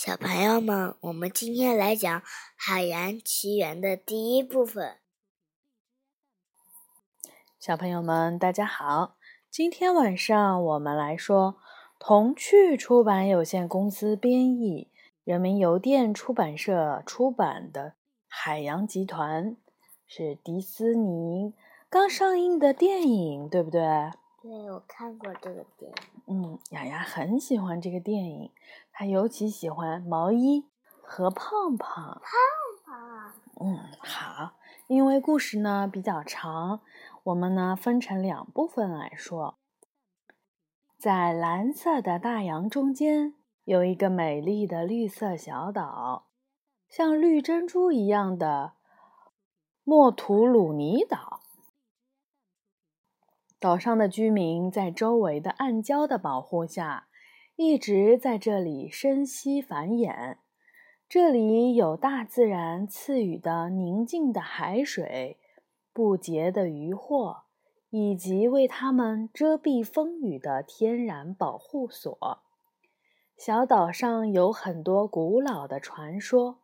小朋友们，我们今天来讲《海洋奇缘》的第一部分。小朋友们，大家好！今天晚上我们来说童趣出版有限公司编译、人民邮电出版社出版的《海洋集团》，是迪斯尼刚上映的电影，对不对？对，我看过这个电影。嗯，雅雅很喜欢这个电影，她尤其喜欢毛衣和胖胖。胖胖。嗯，好，因为故事呢比较长，我们呢分成两部分来说。在蓝色的大洋中间，有一个美丽的绿色小岛，像绿珍珠一样的莫图鲁尼岛。岛上的居民在周围的暗礁的保护下，一直在这里生息繁衍。这里有大自然赐予的宁静的海水、不洁的渔获，以及为他们遮蔽风雨的天然保护所。小岛上有很多古老的传说，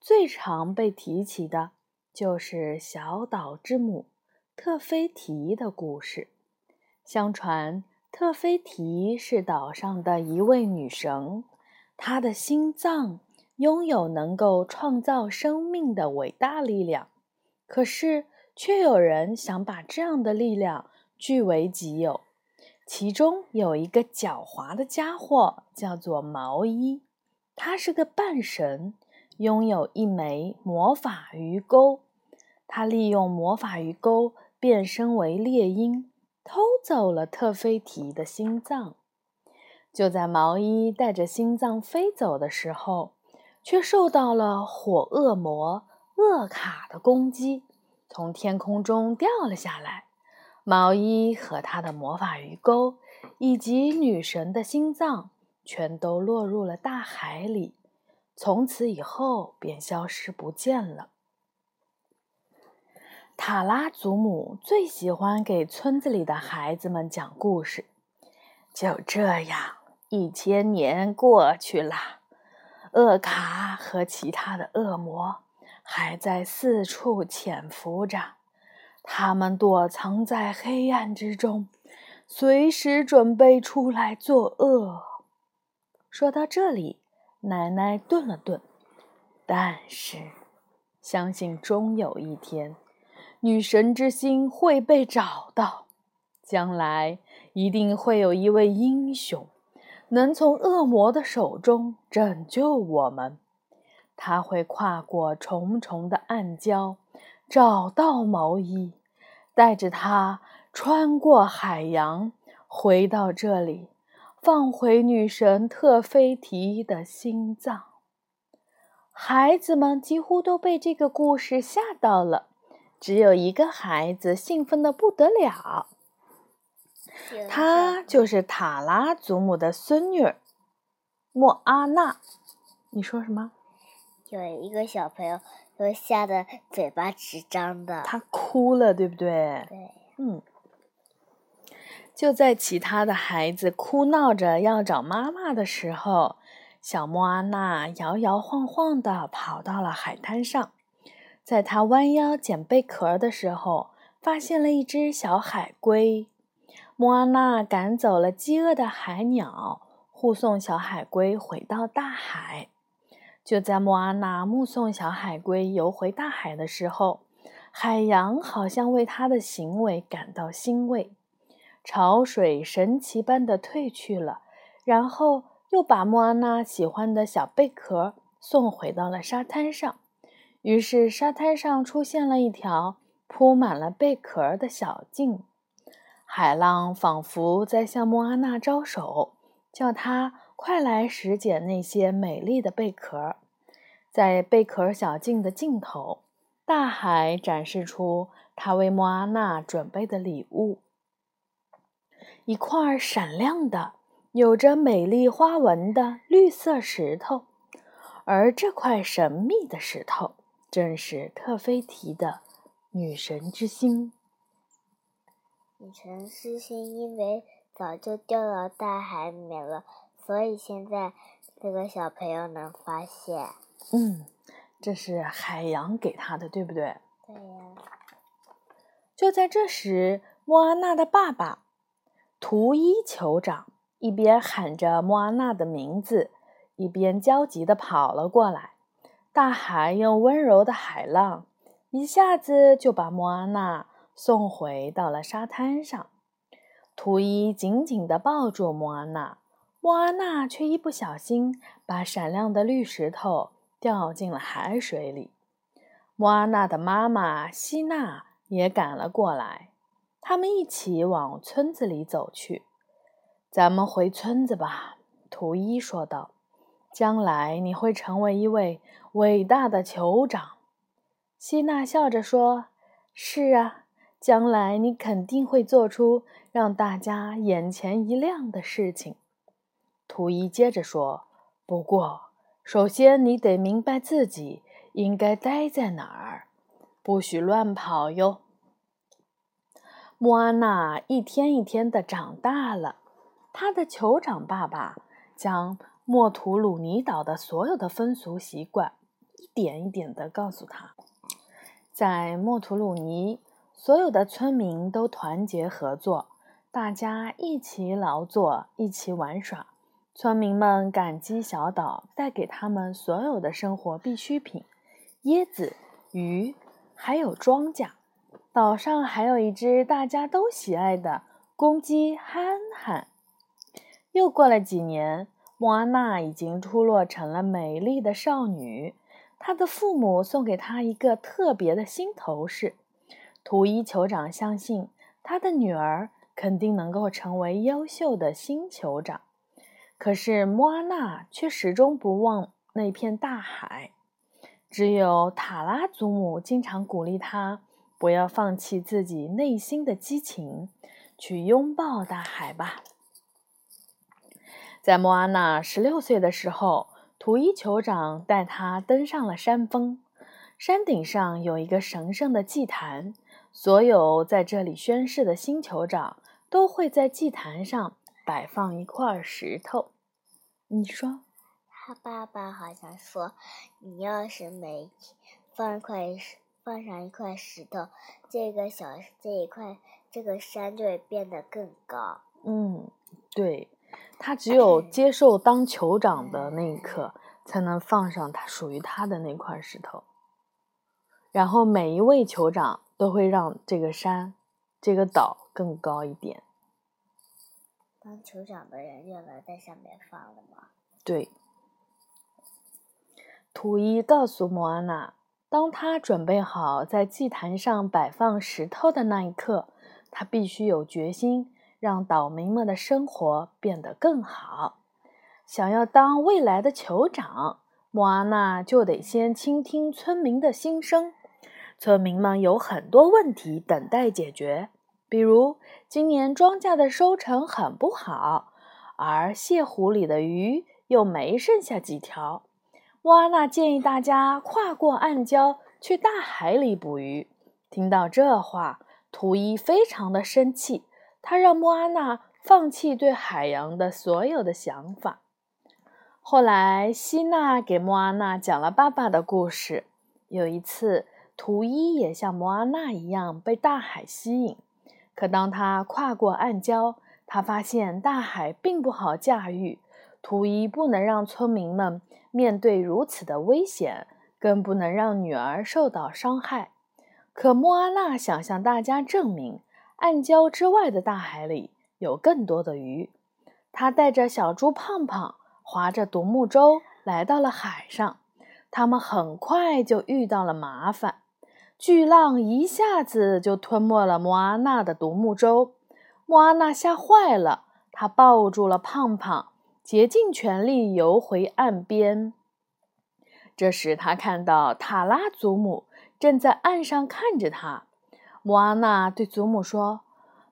最常被提起的就是小岛之母。特菲提的故事。相传，特菲提是岛上的一位女神，她的心脏拥有能够创造生命的伟大力量。可是，却有人想把这样的力量据为己有。其中有一个狡猾的家伙，叫做毛衣，他是个半神，拥有一枚魔法鱼钩。他利用魔法鱼钩。变身为猎鹰，偷走了特菲提的心脏。就在毛衣带着心脏飞走的时候，却受到了火恶魔厄卡的攻击，从天空中掉了下来。毛衣和他的魔法鱼钩，以及女神的心脏，全都落入了大海里，从此以后便消失不见了。塔拉祖母最喜欢给村子里的孩子们讲故事。就这样，一千年过去了，厄卡和其他的恶魔还在四处潜伏着，他们躲藏在黑暗之中，随时准备出来作恶。说到这里，奶奶顿了顿，但是，相信终有一天。女神之心会被找到，将来一定会有一位英雄能从恶魔的手中拯救我们。他会跨过重重的暗礁，找到毛衣，带着他穿过海洋，回到这里，放回女神特菲提的心脏。孩子们几乎都被这个故事吓到了。只有一个孩子兴奋的不得了，她就是塔拉祖母的孙女莫阿娜。你说什么？有一个小朋友都吓得嘴巴直张的，他哭了，对不对？对，嗯。就在其他的孩子哭闹着要找妈妈的时候，小莫阿娜摇摇晃晃的跑到了海滩上。在他弯腰捡贝壳的时候，发现了一只小海龟。莫阿娜赶走了饥饿的海鸟，护送小海龟回到大海。就在莫阿娜目送小海龟游回大海的时候，海洋好像为他的行为感到欣慰，潮水神奇般的退去了，然后又把莫阿娜喜欢的小贝壳送回到了沙滩上。于是，沙滩上出现了一条铺满了贝壳的小径，海浪仿佛在向莫阿娜招手，叫她快来拾捡那些美丽的贝壳。在贝壳小径的尽头，大海展示出他为莫阿娜准备的礼物——一块闪亮的、有着美丽花纹的绿色石头，而这块神秘的石头。正是特菲提的女神之心。女神之心因为早就掉到大海里面了，所以现在这个小朋友能发现。嗯，这是海洋给他的，对不对？对呀。就在这时，莫阿娜的爸爸图伊酋长一边喊着莫阿娜的名字，一边焦急地跑了过来。大海用温柔的海浪一下子就把莫阿娜送回到了沙滩上。图伊紧紧地抱住莫阿娜，莫阿娜却一不小心把闪亮的绿石头掉进了海水里。莫阿娜的妈妈希娜也赶了过来，他们一起往村子里走去。“咱们回村子吧。”图伊说道，“将来你会成为一位伟大的酋长。”希娜笑着说：“是啊。”将来你肯定会做出让大家眼前一亮的事情。图一接着说：“不过，首先你得明白自己应该待在哪儿，不许乱跑哟。”莫阿娜一天一天的长大了，她的酋长爸爸将莫图鲁尼岛的所有的风俗习惯一点一点的告诉他，在莫图鲁尼。所有的村民都团结合作，大家一起劳作，一起玩耍。村民们感激小岛带给他们所有的生活必需品：椰子、鱼，还有庄稼。岛上还有一只大家都喜爱的公鸡憨憨。又过了几年，莫阿娜已经出落成了美丽的少女。她的父母送给她一个特别的新头饰。图伊酋长相信他的女儿肯定能够成为优秀的新酋长，可是莫阿娜却始终不忘那片大海。只有塔拉祖母经常鼓励他不要放弃自己内心的激情，去拥抱大海吧。在莫阿娜十六岁的时候，图伊酋长带他登上了山峰，山顶上有一个神圣的祭坛。所有在这里宣誓的新酋长都会在祭坛上摆放一块石头。你说，他爸爸好像说，你要是每放一块石，放上一块石头，这个小这一块这个山就会变得更高。嗯，对，他只有接受当酋长的那一刻，才能放上他属于他的那块石头。然后每一位酋长。都会让这个山、这个岛更高一点。当酋长的人就能在上面放了吗？对。图一告诉莫安娜，当他准备好在祭坛上摆放石头的那一刻，他必须有决心让岛民们的生活变得更好。想要当未来的酋长，莫阿娜就得先倾听村民的心声。村民们有很多问题等待解决，比如今年庄稼的收成很不好，而泻湖里的鱼又没剩下几条。莫阿娜建议大家跨过暗礁去大海里捕鱼。听到这话，图伊非常的生气，他让莫阿娜放弃对海洋的所有的想法。后来，希娜给莫阿娜讲了爸爸的故事。有一次。图伊也像莫阿娜一样被大海吸引，可当他跨过暗礁，他发现大海并不好驾驭。图伊不能让村民们面对如此的危险，更不能让女儿受到伤害。可莫阿娜想向大家证明，暗礁之外的大海里有更多的鱼。他带着小猪胖胖，划着独木舟来到了海上。他们很快就遇到了麻烦。巨浪一下子就吞没了莫阿娜的独木舟，莫阿娜吓坏了，她抱住了胖胖，竭尽全力游回岸边。这时，他看到塔拉祖母正在岸上看着他。莫阿娜对祖母说：“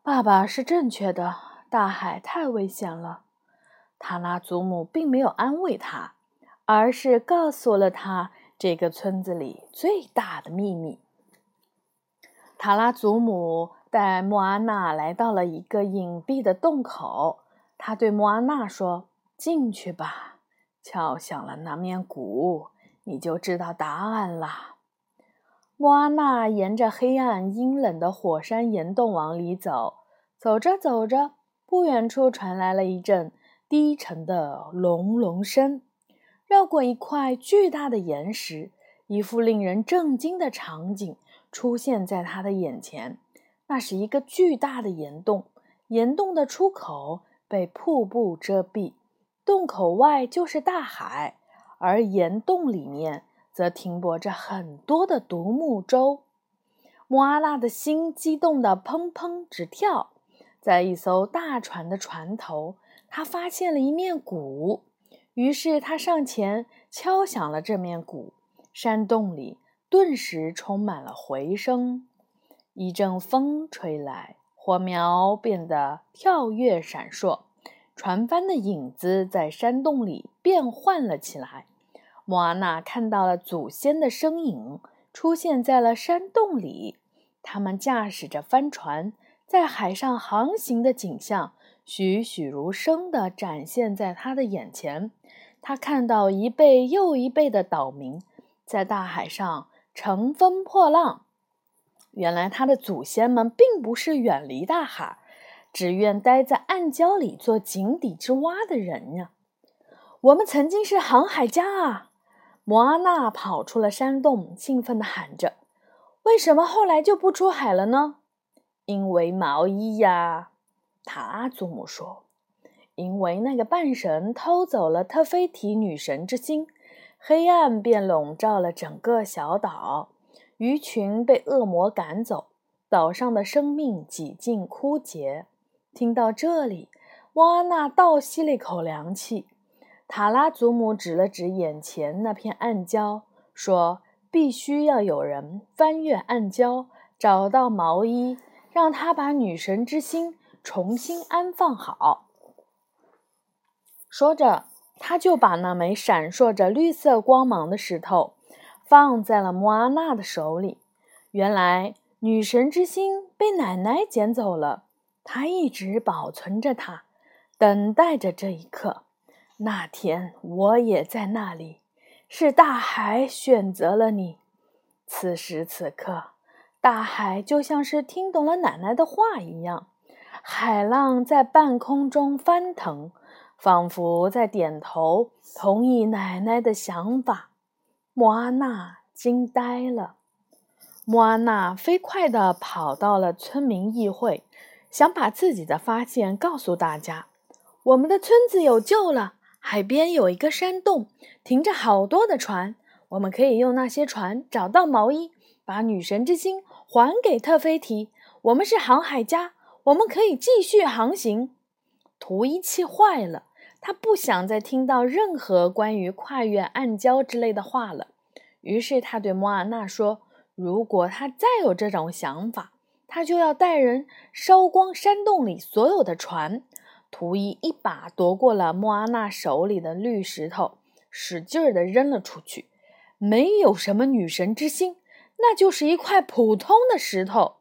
爸爸是正确的，大海太危险了。”塔拉祖母并没有安慰她，而是告诉了她这个村子里最大的秘密。塔拉祖母带莫阿娜来到了一个隐蔽的洞口。他对莫阿娜说：“进去吧，敲响了那面鼓，你就知道答案啦。莫阿娜沿着黑暗阴冷的火山岩洞往里走，走着走着，不远处传来了一阵低沉的隆隆声。绕过一块巨大的岩石，一幅令人震惊的场景出现在他的眼前。那是一个巨大的岩洞，岩洞的出口被瀑布遮蔽，洞口外就是大海，而岩洞里面则停泊着很多的独木舟。莫阿娜的心激动得砰砰直跳，在一艘大船的船头，他发现了一面鼓。于是他上前敲响了这面鼓，山洞里顿时充满了回声。一阵风吹来，火苗变得跳跃闪烁，船帆的影子在山洞里变换了起来。莫阿娜看到了祖先的身影出现在了山洞里，他们驾驶着帆船在海上航行的景象。栩栩如生地展现在他的眼前，他看到一辈又一辈的岛民在大海上乘风破浪。原来他的祖先们并不是远离大海，只愿待在暗礁里做井底之蛙的人呀！我们曾经是航海家啊！摩阿娜跑出了山洞，兴奋地喊着：“为什么后来就不出海了呢？”因为毛衣呀！塔阿祖母说：“因为那个半神偷走了特菲提女神之心，黑暗便笼罩了整个小岛，鱼群被恶魔赶走，岛上的生命几近枯竭。”听到这里，莫阿娜倒吸了一口凉气。塔拉祖母指了指眼前那片暗礁，说：“必须要有人翻越暗礁，找到毛衣，让他把女神之心。”重新安放好。说着，他就把那枚闪烁着绿色光芒的石头放在了莫阿娜的手里。原来，女神之心被奶奶捡走了，她一直保存着它，等待着这一刻。那天，我也在那里。是大海选择了你。此时此刻，大海就像是听懂了奶奶的话一样。海浪在半空中翻腾，仿佛在点头同意奶奶的想法。莫阿娜惊呆了。莫阿娜飞快地跑到了村民议会，想把自己的发现告诉大家：“我们的村子有救了！海边有一个山洞，停着好多的船，我们可以用那些船找到毛衣，把女神之心还给特菲提。我们是航海家。”我们可以继续航行。图一气坏了，他不想再听到任何关于跨越暗礁之类的话了。于是他对莫阿娜说：“如果他再有这种想法，他就要带人烧光山洞里所有的船。”图一一把夺过了莫阿娜手里的绿石头，使劲儿地扔了出去。没有什么女神之心，那就是一块普通的石头。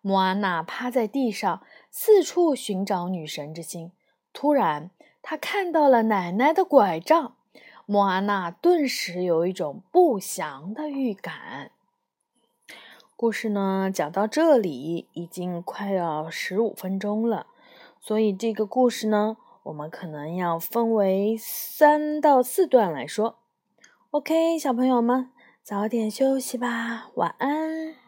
莫阿娜趴在地上，四处寻找女神之心。突然，她看到了奶奶的拐杖。莫阿娜顿时有一种不祥的预感。故事呢，讲到这里已经快要十五分钟了，所以这个故事呢，我们可能要分为三到四段来说。OK，小朋友们，早点休息吧，晚安。